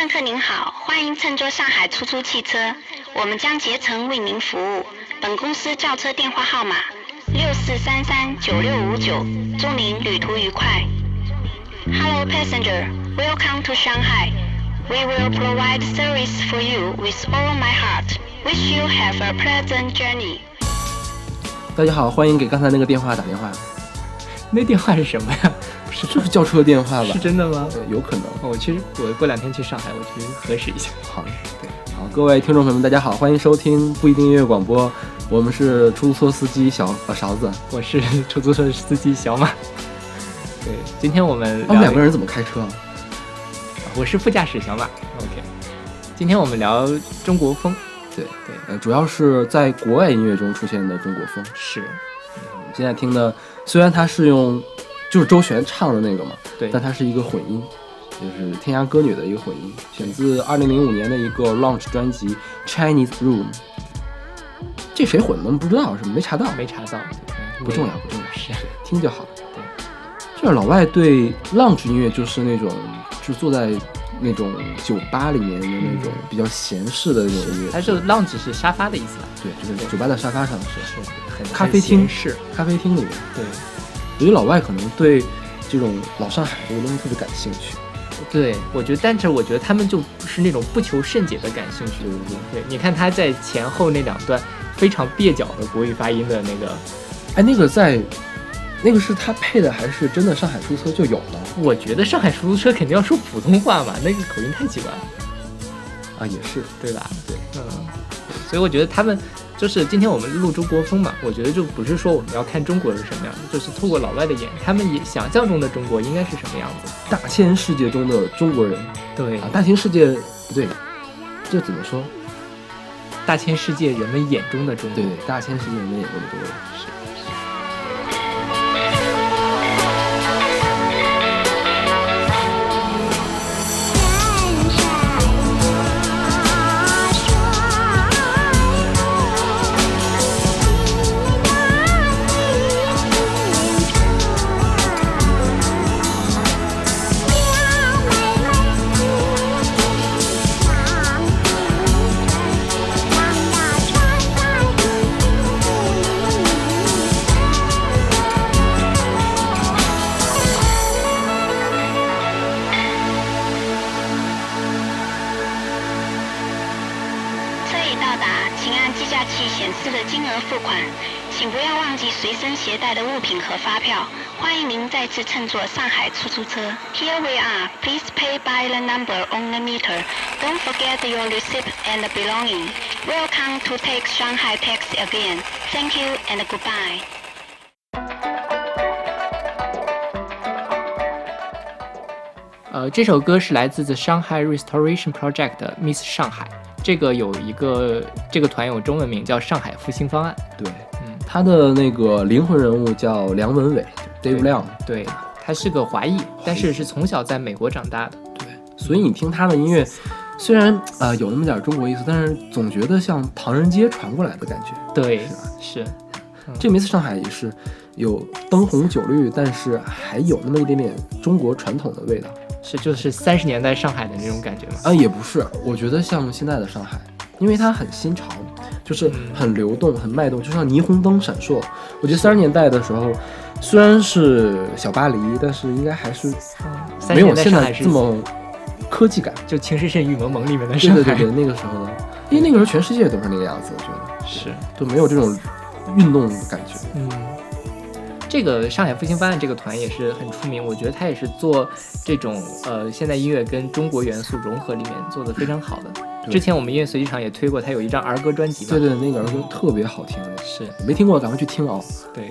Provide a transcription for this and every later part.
乘客您好，欢迎乘坐上海出租汽车，我们将竭诚为您服务。本公司轿车电话号码六四三三九六五九，祝您旅途愉快。Hello passenger, welcome to Shanghai. We will provide service for you with all my heart. Wish you have a pleasant journey. 大家好，欢迎给刚才那个电话打电话，那电话是什么呀？是这是轿车电话吧？是真的吗？对，有可能。哦我其实我过两天去上海，我去核实一下。好，对，好，各位听众朋友们，大家好，欢迎收听不一定音乐广播，我们是出租车司机小呃勺子，我是出租车司机小马。对，今天我们他们两个人，怎么开车啊？我是副驾驶小马。OK，今天我们聊中国风。对对，呃，主要是在国外音乐中出现的中国风。是现在听的，虽然它是用就是周璇唱的那个嘛，对但它是一个混音，就是天涯歌女的一个混音，选自二零零五年的一个 launch 专辑《Chinese Room》。这谁混的？不知道，是吗没查到，没查到，嗯不重要，不重要，是听就好。对，就是老外对 lounge 音乐就是那种，就坐在那种酒吧里面的那种比较闲适的那种音乐。它是 lounge 是沙发的意思吧？对，就是酒吧的沙发上是是很咖啡厅是，咖啡厅里面。对我觉得老外可能对这种老上海这个东西特别感兴趣。对，我觉得，但是我觉得他们就不是那种不求甚解的感兴趣。对对对。对，你看他在前后那两段非常蹩脚的国语发音的那个，哎，那个在，那个是他配的还是真的上海出租车就有了我觉得上海出租车肯定要说普通话嘛，那个口音太奇怪了，啊？也是，对吧？对，嗯，所以我觉得他们就是今天我们录中国风嘛，我觉得就不是说我们要看中国是什么样的，就是透过老外的眼，他们也想象中的中国应该是什么样子。大千世界中的中国人对啊，，大千世界不对，这怎么说？大千世界人们眼中的中国。对，大千世界人们眼中的中国人。车迎您再次乘坐上海出租车。Here we are. Please pay by the number on the meter. Don't forget your receipt and belonging. Welcome to take Shanghai taxi again. Thank you and goodbye. 呃，这首歌是来自 The Shanghai Restoration Project 的 Miss 上海。这个有一个这个团有中文名叫上海复兴方案。对，嗯， 他的那个灵魂人物叫梁文伟，Dave 亮。对，他是个华裔，但是是从小在美国长大的。对，所以你听他的音乐，虽然啊、呃有那么点中国意思，但是总觉得像唐人街传过来的感觉。对是这 Miss 上海也是有灯红酒绿，但是还有那么一点点中国传统的味道。是就是三十年代上海的那种感觉吗。啊，也不是，我觉得像现在的上海，因为它很新潮，就是嗯很流动、很脉动，就像霓虹灯闪烁。我觉得三十年代的时候，虽然是小巴黎，但是应该还是没有现在这么科技感。就《情深深雨蒙蒙》里面的对上海。对对对，那个时候的，因为那个时候全世界都是那个样子，我觉得是，就没有这种运动的感觉。嗯，这个上海复兴方案这个团也是很出名，我觉得他也是做这种呃现代音乐跟中国元素融合里面做的非常好的。之前我们音乐随机场也推过，他有一张儿歌专辑嘛。对对，那个儿歌特别好听，是没听过赶快去听哦。对。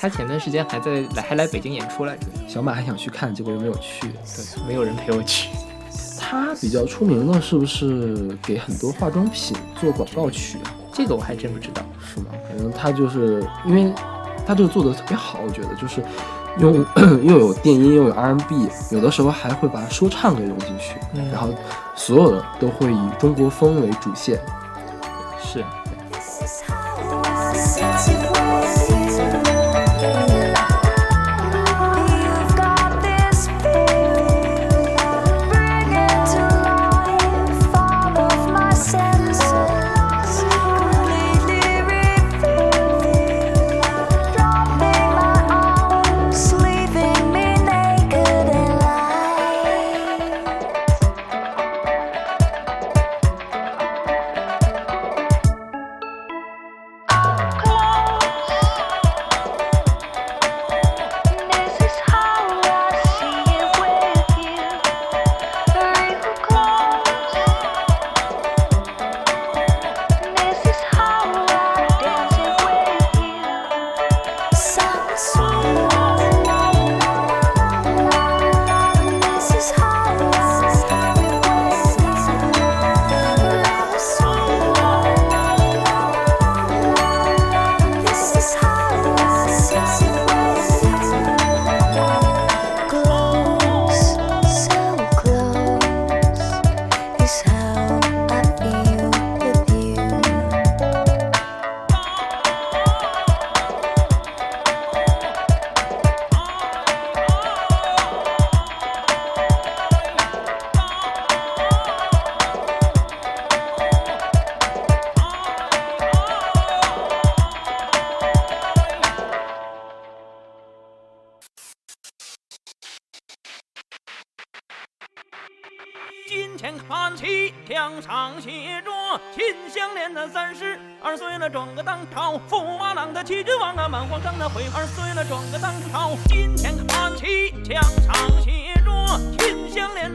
他前段时间还在来还来北京演出来着，小马还想去看，结果又没有去。对，没有人陪我去。他比较出名的是不是给很多化妆品做广告曲啊？这个我还真不知道。是吗？反正他就是因为他这个做的特别好，我觉得就是用 又有电音又有 R&B，有的时候还会把说唱给融进去，嗯。然后所有的都会以中国风为主线。是，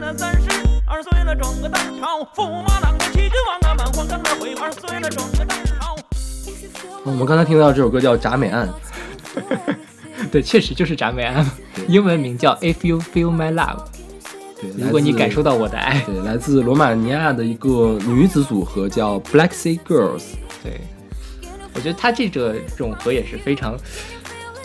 香莲的三十二岁了，转个当朝；驸马郎的齐君王啊，满皇上的回二岁了，转个当朝。我们刚才听到这首歌叫《铡美案》，对，确实就是铡美案，英文名叫 If You Feel My Love。对，如果你感受到，我的爱，对，来自罗马尼亚的一个女子组合叫 Black Sea Girls，对，我觉得她这个种合也是非常，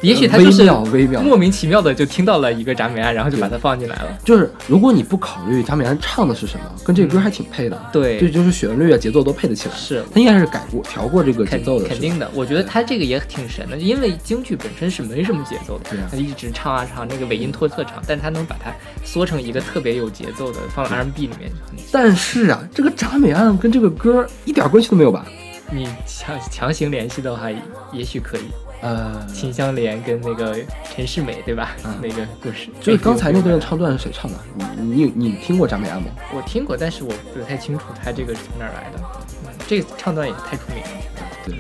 也许他就是微妙莫名其妙的就听到了一个铡美案，然后就把它放进来了。就是如果你不考虑铡美案唱的是什么，跟这个歌还挺配的。对这就是旋律啊、节奏都配得起来。是他应该是改过、调过这个节肯奏的，肯定的，我觉得他这个也挺神的，因为京剧本身是没什么节奏的，对啊他一直唱啊唱，那个尾音拖特长，但他能把它缩成一个特别有节奏的，放到 R&B 里面，很但是啊，这个铡美案跟这个歌一点关系都没有吧？你强强行联系的话，也许可以。呃，秦香莲跟那个陈世美，对吧？嗯那个故事，就是刚才那段唱段是谁唱的？你你你听过铡美案吗？我听过，但是我不太清楚他这个是从哪儿来的。嗯，这个唱段也太出名了。对，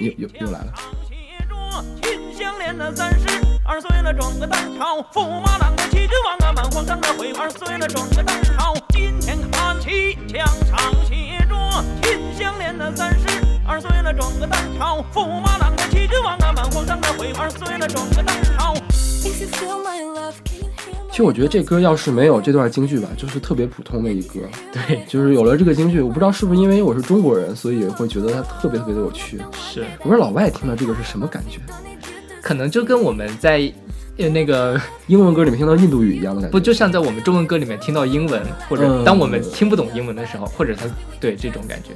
又又又来了。写着秦香莲的三十二岁了，撞个当朝；驸马郎的齐君王啊，满皇上的回二岁了，撞个当朝。今天看齐，墙上写着秦香莲的三十二岁了，转个当朝；驸马郎的齐君王啊，满皇上的回二岁了，转个当朝。If you feel my love, can hear my 其实我觉得这歌要是没有这段京剧吧，就是特别普通的一歌。对，就是有了这个京剧，我不知道是不是因为我是中国人，所以会觉得它特别特别的有趣。是，我不知道老外听到这个是什么感觉，可能就跟我们在呃那个英文歌里面听到印度语一样的感觉。不就像在我们中文歌里面听到英文，或者嗯当我们听不懂英文的时候，或者他对这种感觉。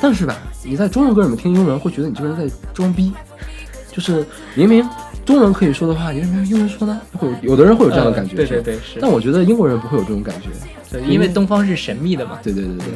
但是吧，你在中文歌里面听英文，会觉得你这个人在装逼，就是明明中文可以说的话，你为什么用英文说呢？会有有的人会有这样的感觉。呃对对对是但我觉得英国人不会有这种感觉。对，因为东方是神秘的嘛。对对对对。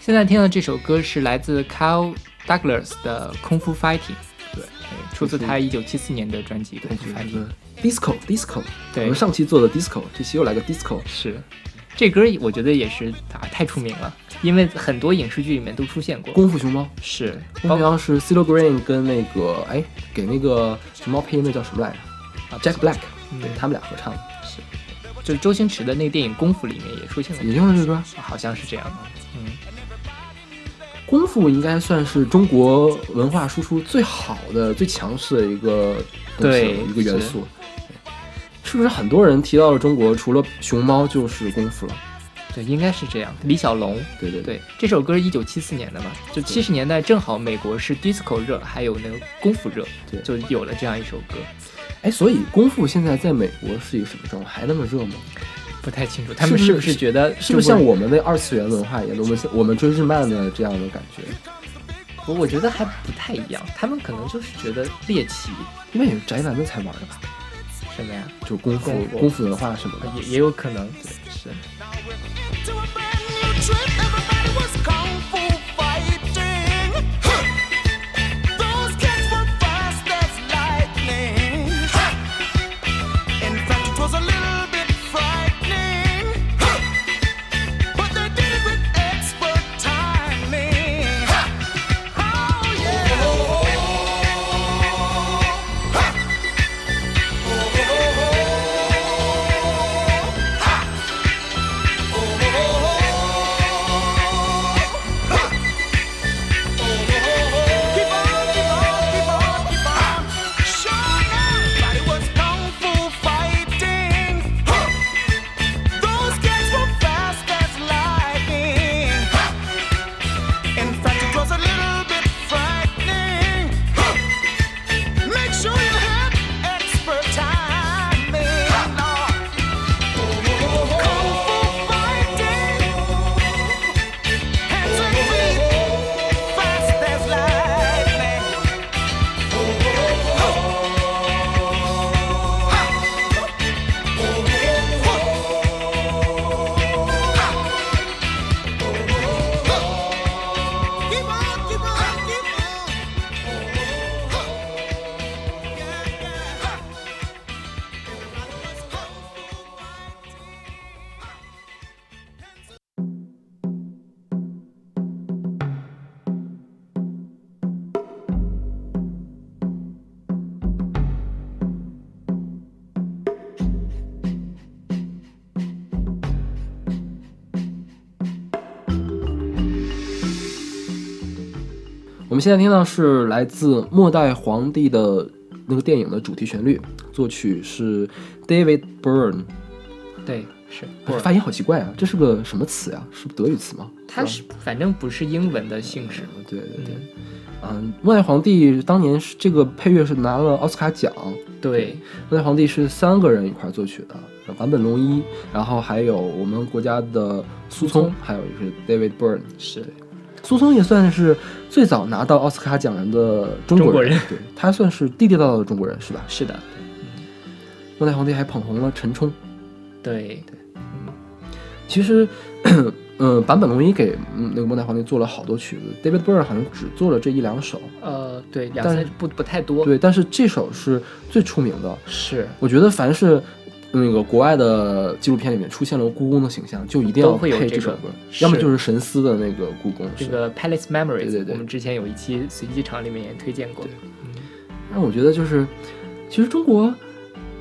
现在听的这首歌是来自 Kyle Douglas 的《空腹 Fighting》，对出自他一九七四年的专辑《空腹 Fighting》。disco disco，对我们上期做的 disco，这期又来个 disco。是，这歌我觉得也是啊太出名了，因为很多影视剧里面都出现过。功夫熊猫，是，功夫熊猫是 CeeLo Green 跟那个哎给那个熊猫配音的叫什么来着啊？Jack Black，嗯对他们俩合唱的，就是周星驰的那个电影《功夫》里面也出现了也用了这个歌。好像是这样的。嗯，功夫应该算是中国文化输出最好的、最强势的一个东西了对一个元素。是不是很多人提到了中国，除了熊猫就是功夫了？对，应该是这样。李小龙，对对对，这首歌一九七四年的嘛，就七十年代正好美国是 disco 热，还有那个功夫热，对就有了这样一首歌。哎，所以功夫现在在美国是一个什么状况？还那么热吗？不太清楚他们是不是觉得是不是像？我们的二次元文化一样，我们我们追日漫的这样的感觉？我我觉得还不太一样，他们可能就是觉得猎奇因为也是宅男的才玩的吧？什么呀，就功夫功夫功夫文化什么的。也也有可能，对，是。现在听到是来自《末代皇帝》的那个电影的主题旋律，作曲是 David Byrne。对，是哎发音好奇怪啊，这是个什么词呀？是德语词吗？它是反正不是英文的姓氏。对对对，嗯，末代皇帝当年是这个配乐是拿了奥斯卡奖，对，末代皇帝是三个人一块儿作曲的，坂本龙一，然后还有我们国家的苏聪，还有就是 David Byrne。是苏聪也算是最早拿到奥斯卡奖人的中国人对他算是地地道道的中国人，是吧？是的，末代皇帝还捧红了陈冲。对对，嗯其实，嗯，坂本龙一给嗯那个末代皇帝做了好多曲子，David Byrne 好像只做了这一两首。呃，对，两但是三不不太多。，对，但是这首是最出名的。是我觉得凡是那个国外的纪录片里面出现了故宫的形象，就一定要配这首歌，是要么就是神思的那个故宫。这个 Palace Memories，对对对我们之前有一期随机场里面也推荐过。让我觉得就是，其实中国，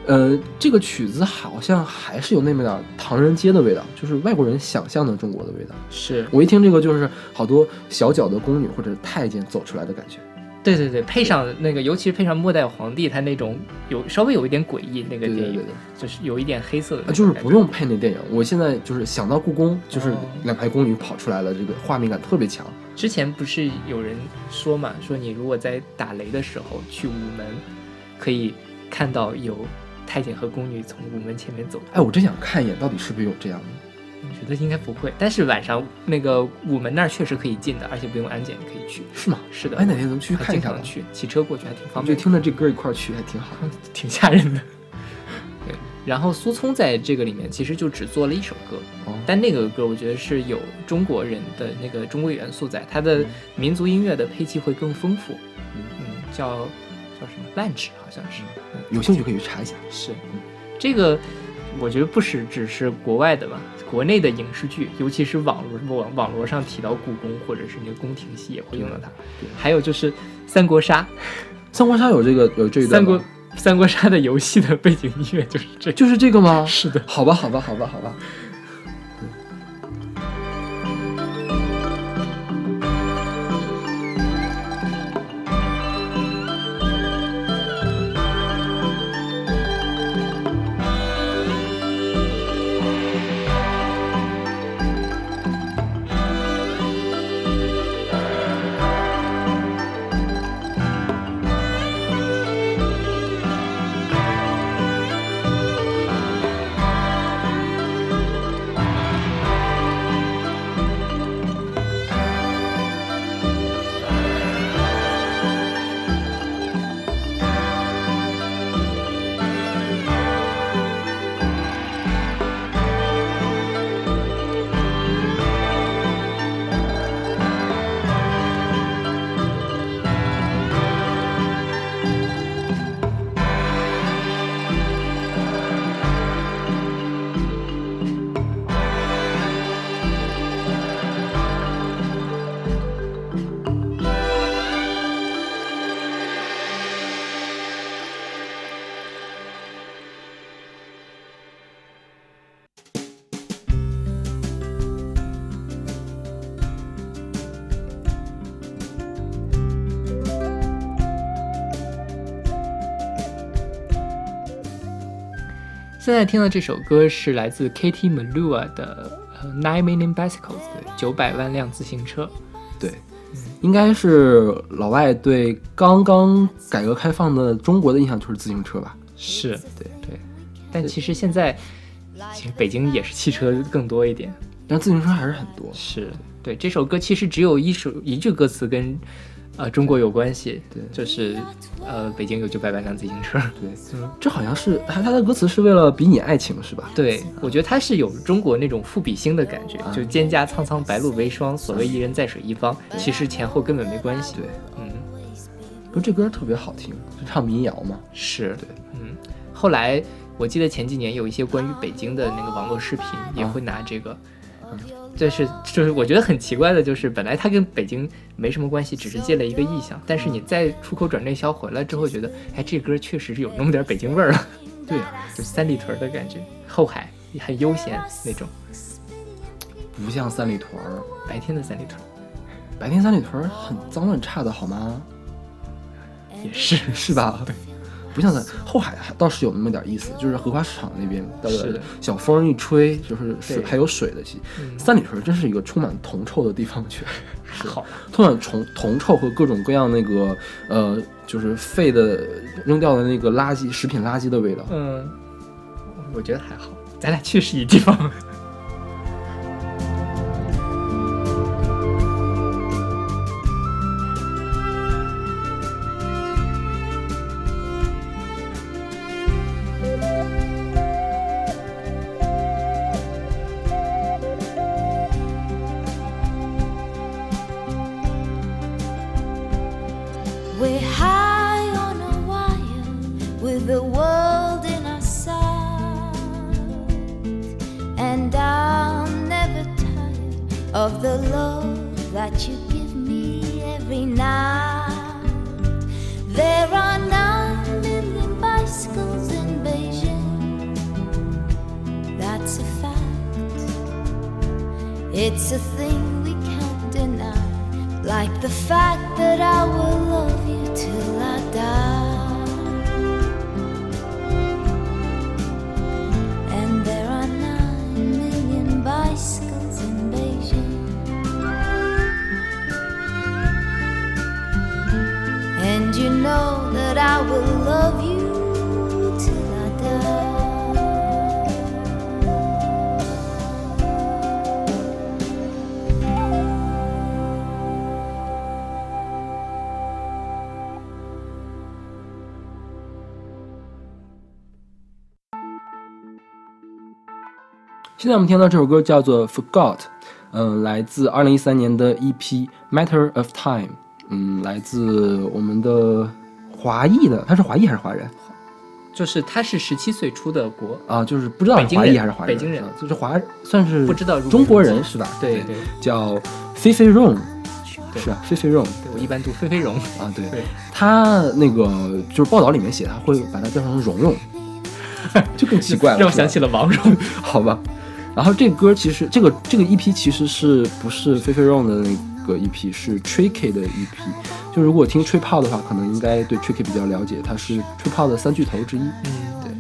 呃，这个曲子好像还是有那么点唐人街的味道，就是外国人想象的中国的味道。是我一听这个，就是好多小脚的宫女或者太监走出来的感觉。对对对，配上那个，尤其是配上末代皇帝，他那种有稍微有一点诡异，那个电影对对对对就是有一点黑色的啊，就是不用配那电影，我现在就是想到故宫，就是哦两排宫女跑出来了，这个画面感特别强。之前不是有人说嘛，说你如果在打雷的时候去午门，可以看到有太监和宫女从午门前面走。哎，我真想看一眼，到底是不是有这样的？我觉得应该不会，但是晚上那个午门那儿确实可以进的，而且不用安检可以去。是吗？是的，哎，哪天咱们去还看一下吧骑车过去还挺方便就。听着这歌一块儿去还挺好。挺吓人的。对，然后苏聪在这个里面其实就只做了一首歌，哦但那个歌我觉得是有中国人的那个中国元素在，它的民族音乐的配器会更丰富。嗯，叫叫什么？lunch 好像是。嗯，有兴趣可以去查一下。是这个，我觉得不是只是国外的吧，国内的影视剧，尤其是网络网网络上提到故宫或者是那个宫廷戏也会用到它。还有就是三国杀，三国杀有这个有这一段三国三国杀的游戏的背景音乐就是这个。就是这个吗？是的，好吧，好吧，好吧，好吧。现在听的这首歌是来自 Katie Melua 的呃 Nine Million Bicycles，九百万辆自行车。对，应该是老外对刚刚改革开放的中国的印象就是自行车吧？是对对，但其实现在其实北京也是汽车更多一点。但自行车还是很多。是对这首歌其实只有一首一句歌词跟呃中国有关系，对就是呃北京有九百万辆自行车。对，嗯这好像是他他的歌词是为了比拟爱情是吧？对，我觉得他是有中国那种赋比兴的感觉，啊就蒹葭苍苍，白露为霜，所谓伊人在水一方，其实前后根本没关系。对，嗯，不是这歌特别好听，是唱民谣嘛？是，对，嗯。后来我记得前几年有一些关于北京的那个网络视频，也会拿这个。这是就是我觉得很奇怪的，就是本来它跟北京没什么关系，只是借了一个意象，但是你再出口转内销回来之后，觉得哎，这歌确实是有那么点北京味儿了，对啊、就三里屯的感觉，后海很悠闲那种，不像三里屯儿。白天的三里屯。白天三里屯很脏乱差的好吗？也是是吧？不像在后海还倒是有那么点意思，就是荷花市场那边的是小风一吹，就是水还有水的气。嗯三里屯真是一个充满铜臭的地方，去 是好，充满铜铜臭和各种各样那个呃，就是废的扔掉的那个垃圾食品垃圾的味道。嗯，我觉得还好，咱俩去是一地方。The world in our sight. And I'm never tired of the love that you give me every night. There are nine million bicycles in Beijing. That's a fact. It's a thing we can't deny. Like the fact that I will love you till I die. I will love you till I die. 现在我们听到这首歌叫做《Forgot》，嗯、来自二零一三年的 EP《Matter of Time》，嗯，来自我们的 华裔的，他是华裔还是华人就是他是十七岁出的国，啊？就是不知道是华裔还是华人，北京人啊就是华算是不知道中国人是吧？对对叫菲菲对是啊，菲菲对，我一般读菲菲荣。啊，对对，他那个就是报道里面写他会把它叫成蓉蓉，就更奇怪了，让我想起了王蓉。好吧。然后这歌其实这个这个 EP 其实是不是菲菲 Rong 的那个 EP，是 Tricky 的 EP。就如果听吹泡的话，可能应该对 Tricky 比较了解，他是吹泡的三巨头之一。嗯，对。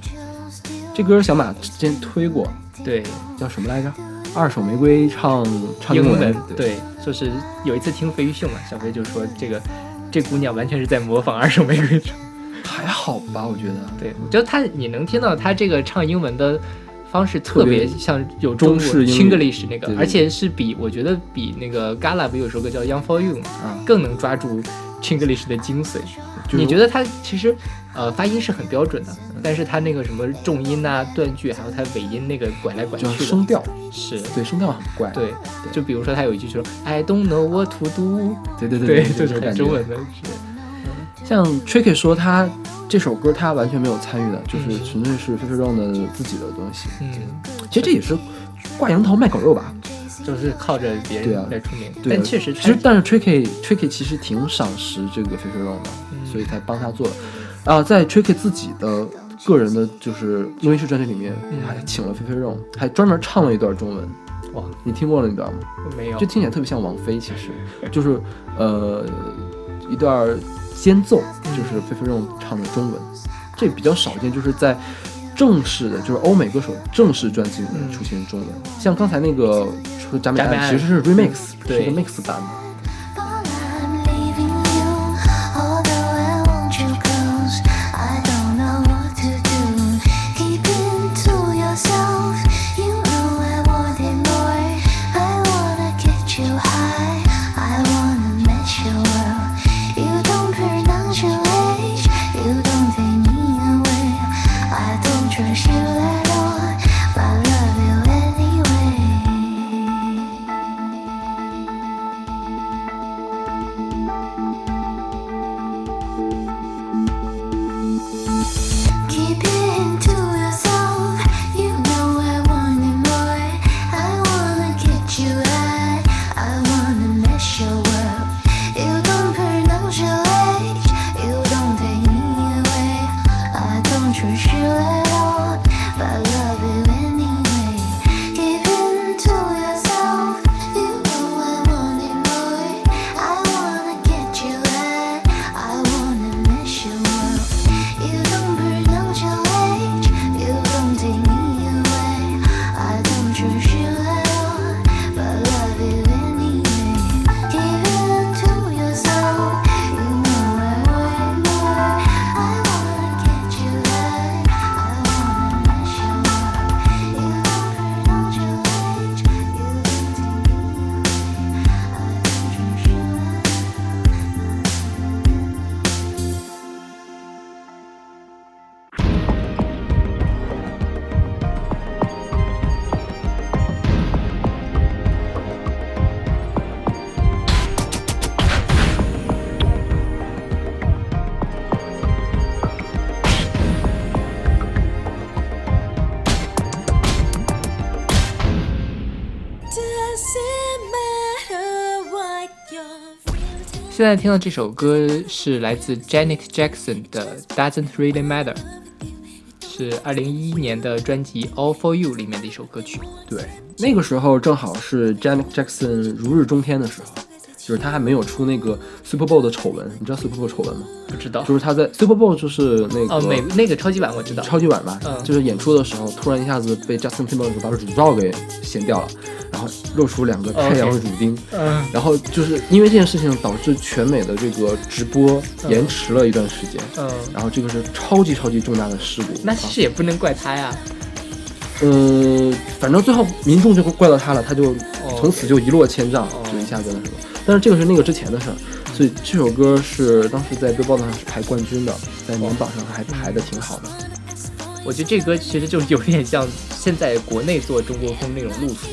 这歌小马之前推过，对，叫什么来着？二手玫瑰唱唱文。英文，对。对，就是有一次听飞鱼秀嘛，小飞就说这个这姑娘完全是在模仿二手玫瑰唱。还好吧，我觉得。对，就她你能听到她这个唱英文的方式特别像有中式英语。Chinglish 那个，而且是比我觉得比那个 Gala 不有首歌叫 Young for You 嘛，啊。更能抓住 Chinglish 的精髓。就是你觉得它其实呃发音是很标准的，但是它那个什么重音呐、断句，还有它尾音那个拐来拐去的，声调，是。对，声调很怪。对，就比如说它有一句说 I don't know what to do，对对对，就就是很这种感觉。中文的，是。像 Tricky 说他这首歌他完全没有参与的，就是嗯。纯粹是菲菲 Rong 的自己的东西。嗯，其实这也是挂羊头卖狗肉吧？就是靠着别人来出名，对啊，但确实他其实但是 Tricky Tricky 其实挺赏识这个菲菲 Rong 的，嗯所以才帮他做的。啊，在 Tricky 自己的个人的就是录音室专辑里面，嗯还请了菲菲 Rong，还专门唱了一段中文。哇你听过了那段吗？没有就听起来特别像王菲，其实就是呃一段间奏，就是菲菲 Rong 唱的中文，这比较少见，就是在正式的，就是欧美歌手正式专辑里面嗯出现中文。像刚才那个说加美加美其实是 remix，、对是个 mix 版的。现在听到这首歌是来自 Janet Jackson 的《Doesn't Really Matter》，是二零一一年的专辑《All for You》里面的一首歌曲。对，那个时候正好是 Janet Jackson 如日中天的时候，就是他还没有出那个 Super Bowl 的丑闻。你知道 Super Bowl 丑闻吗？不知道就是他在 Super Bowl 就是那个哦，美那个超级碗我知道，超级碗吧，嗯就是演出的时候，突然一下子被 Justin Timberlake 把乳罩给掀掉了，然后露出两个太阳 OK 乳钉。嗯，然后就是因为这件事情导致全美的这个直播延迟了一段时间，嗯，然后这个是超级超级重大的事故。那其实也不能怪他呀。呃，反正最后民众就会怪到他了，他就哦从此就一落千丈，哦就一下子那什么。但是这个是那个之前的事儿，所以这首歌是当时在 Billboard 上是排冠军的，在年榜上还排的挺好的。我觉得这歌其实就有点像现在国内做中国风那种路数，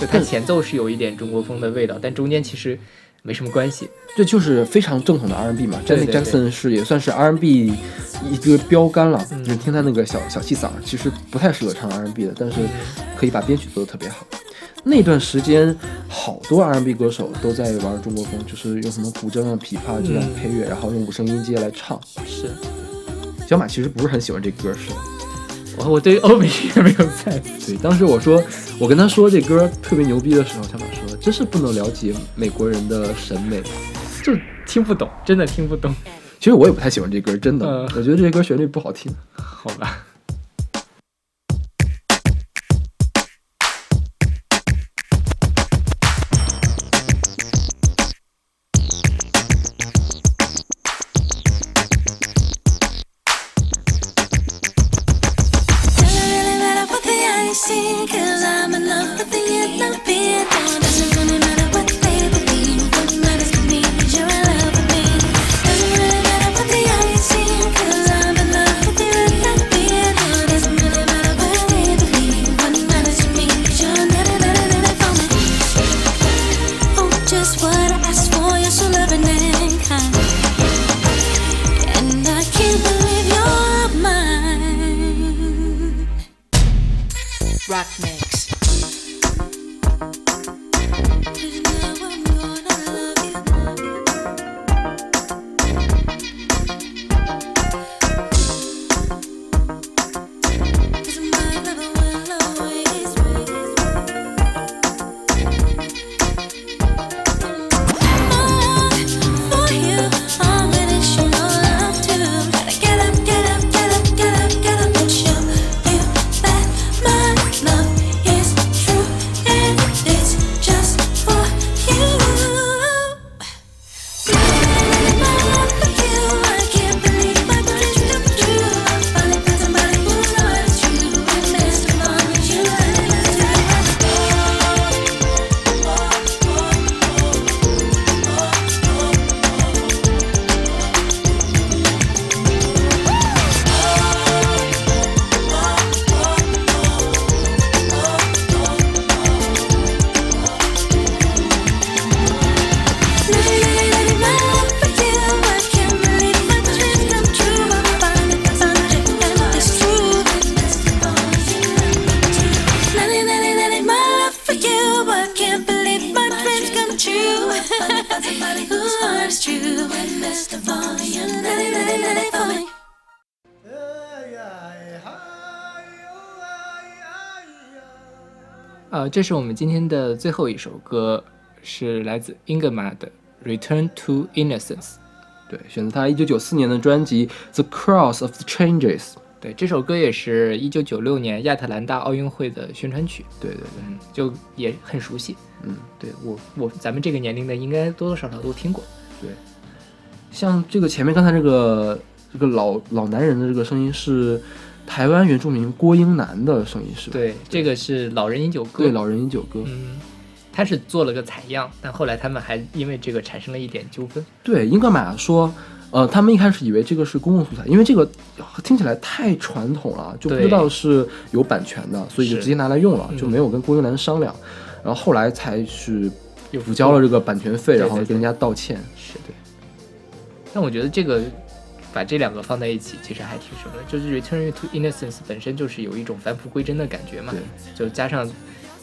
就它前奏是有一点中国风的味道，但中间其实没什么关系。这就是非常正统的 R&B 嘛，Janet Jackson 是也算是 R&B 一个标杆了。嗯你听他那个小小气嗓，其实不太适合唱 R&B 的，但是可以把编曲做得特别好。那段时间，好多 R&B 歌手都在玩中国风，就是用什么古筝啊、琵琶这样嗯配乐，然后用五声音阶来唱。是小马其实不是很喜欢这歌，是吧？我我对欧美音乐没有在乎。对，当时我说我跟他说这歌特别牛逼的时候，小马说真是不能了解美国人的审美。就听不懂，真的听不懂。其实我也不太喜欢这歌，真的，嗯我觉得这歌旋律不好听。好吧。Somebody. And nanny, nanny, nanny for me. 呃，这是我们今天的最后一首歌，是来自 Ingmar 的《Return to Innocence》。对，选择他一九九四年的专辑《The Cross of the Changes》。对，这首歌也是一九九六年亚特兰大奥运会的宣传曲，对对对，嗯，就也很熟悉。嗯，对我我咱们这个年龄的应该多多少少都听过。对像这个前面刚才这个这个老老男人的这个声音是台湾原住民郭英男的声音是吧？对，这个是《老人饮酒歌》。对，老人饮酒歌。嗯，他是做了个采样，但后来他们还因为这个产生了一点纠纷。对，英格玛说，呃，他们一开始以为这个是公共素材，因为这个听起来太传统了，就不知道是有版权的，所以就直接拿来用了，嗯就没有跟郭英男商量。然后后来才是又补交了这个版权费，然后跟人家道歉。是对。但我觉得这个把这两个放在一起，其实还挺什么的。就是《Return to Innocence》本身就是有一种返璞归真的感觉嘛，对，就加上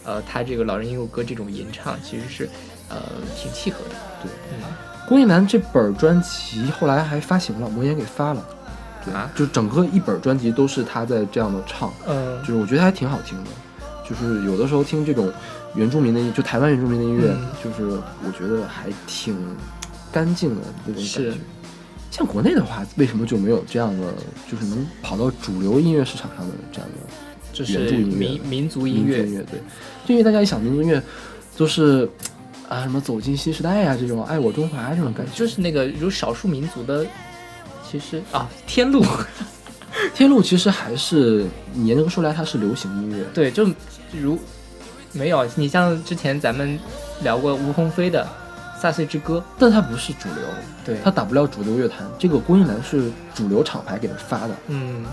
呃，他这个老人婴幼歌这种吟唱其实是呃挺契合的。对，嗯龚一楠这本专辑后来还发行了，魔岩给发了，对，啊就整个一本专辑都是他在这样的唱，嗯就是我觉得还挺好听的。就是有的时候听这种原住民的音，就台湾原住民的音乐，嗯就是我觉得还挺干净的那种感觉。像国内的话，为什么就没有这样的，就是能跑到主流音乐市场上的这样的就原是住音乐民民族音乐？对，就因为大家一想民族音乐，都是啊什么走进新时代呀、这种爱我中华这种感觉。就是那个如少数民族的，其实啊，天路，天路其实还是你也能说来它是流行音乐，对，就如没有你像之前咱们聊过吴鸿飞的《萨岁之歌但它不是主流，》，对，它打不了主流乐坛。这个郭英男是主流厂牌给他发的，嗯，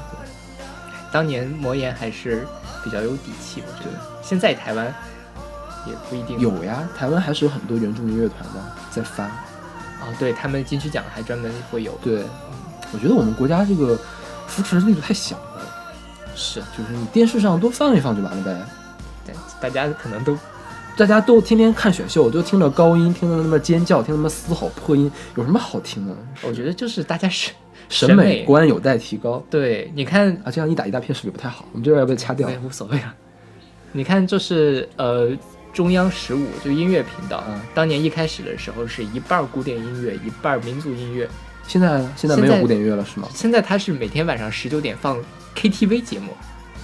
当年魔岩还是比较有底气，我觉得现在台湾也不一定有呀，台湾还是有很多原住民乐团的在发。哦，对他们金曲奖还专门会有，对，我觉得我们国家这个扶持力度太小了，是，就是你电视上多放一放就完了呗。对，大家可能都大家都天天看选秀，都听着高音，听着那么尖叫，听他们嘶吼破音，有什么好听的？我觉得就是大家审审美观有待提高对，你看啊！这样一打一大片是不是也不太好？我们这边要不要掐掉对，？无所谓啊。你看，就是呃，中央十五就音乐频道，嗯当年一开始的时候是一半儿古典音乐，一半儿民族音乐。现在呢？现在没有古典乐了是吗？现在它是每天晚上十九点放 KTV 节目，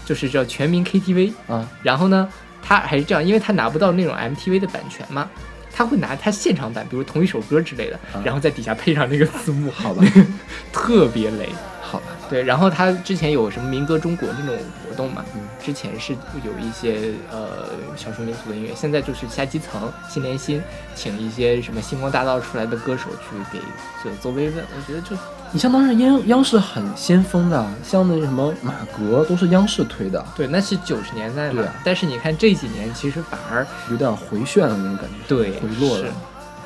就是叫全民 KTV。啊，然后呢，他还是这样，因为他拿不到那种 MTV 的版权嘛，他会拿他现场版，比如同一首歌之类的，啊然后在底下配上那个字幕，好吧，特别雷。好吧，对，然后他之前有什么民歌中国那种活动嘛？嗯之前是有一些呃少数民族的音乐，现在就是下基层心连心请一些什么星光大道出来的歌手去给做做慰问，我觉得就你像当时央央视很先锋的，像那什么马格都是央视推的，对，那是九十年代嘛。但是你看这几年，其实反而有点回旋了那种感觉，对回落了，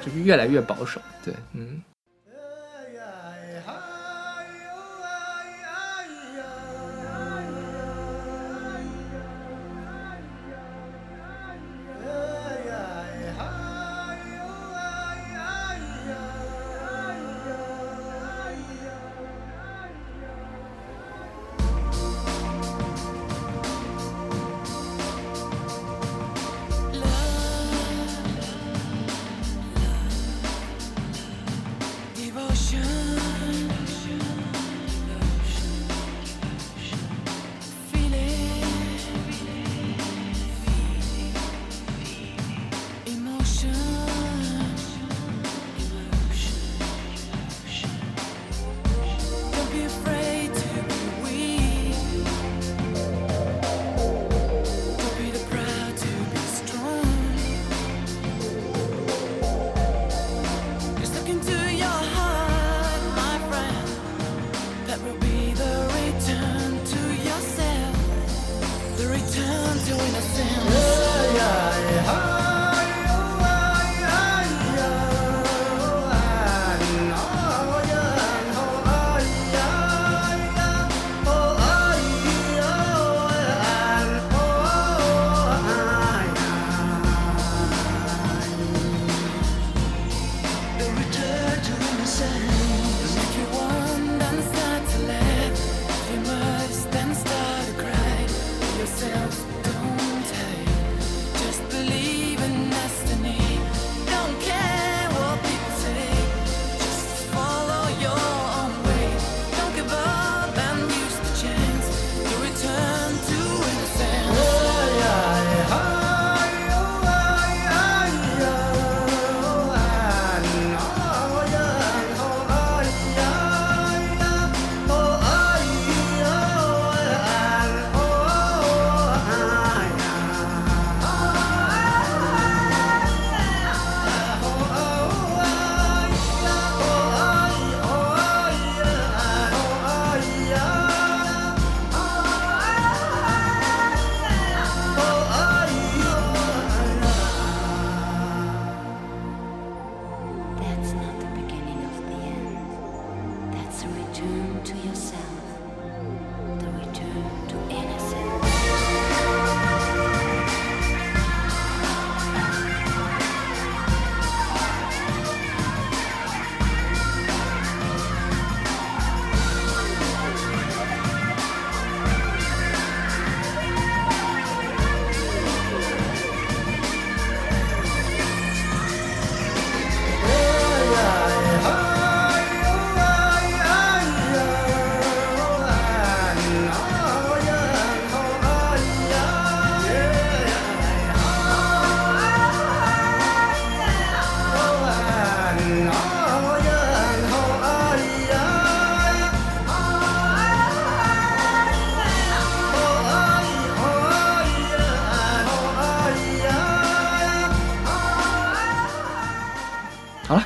就是越来越保守。对，嗯。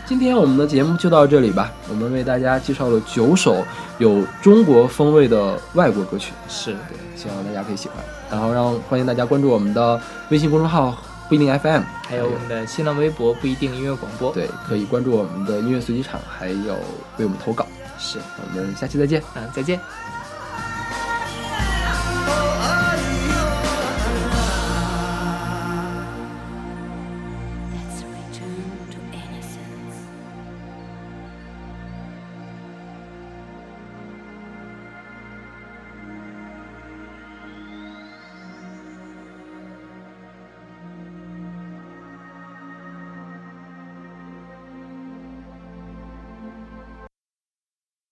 今天我们的节目就到这里吧。我们为大家介绍了九首有中国风味的外国歌曲，是对，希望大家可以喜欢。然后让欢迎大家关注我们的微信公众号不一定 FM，还有我们的新浪微博不一定音乐广播。，对，可以关注我们的音乐随机场，还有为我们投稿。是，我们下期再见。嗯，再见。